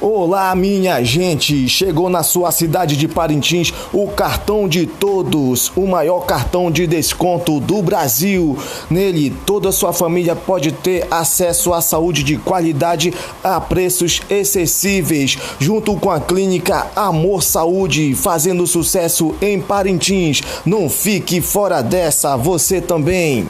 Olá, minha gente! Chegou na sua cidade de Parintins o cartão de todos, o maior cartão de desconto do Brasil. Nele, toda a sua família pode ter acesso à saúde de qualidade a preços acessíveis, junto com a clínica Amor Saúde, fazendo sucesso em Parintins. Não fique fora dessa, você também.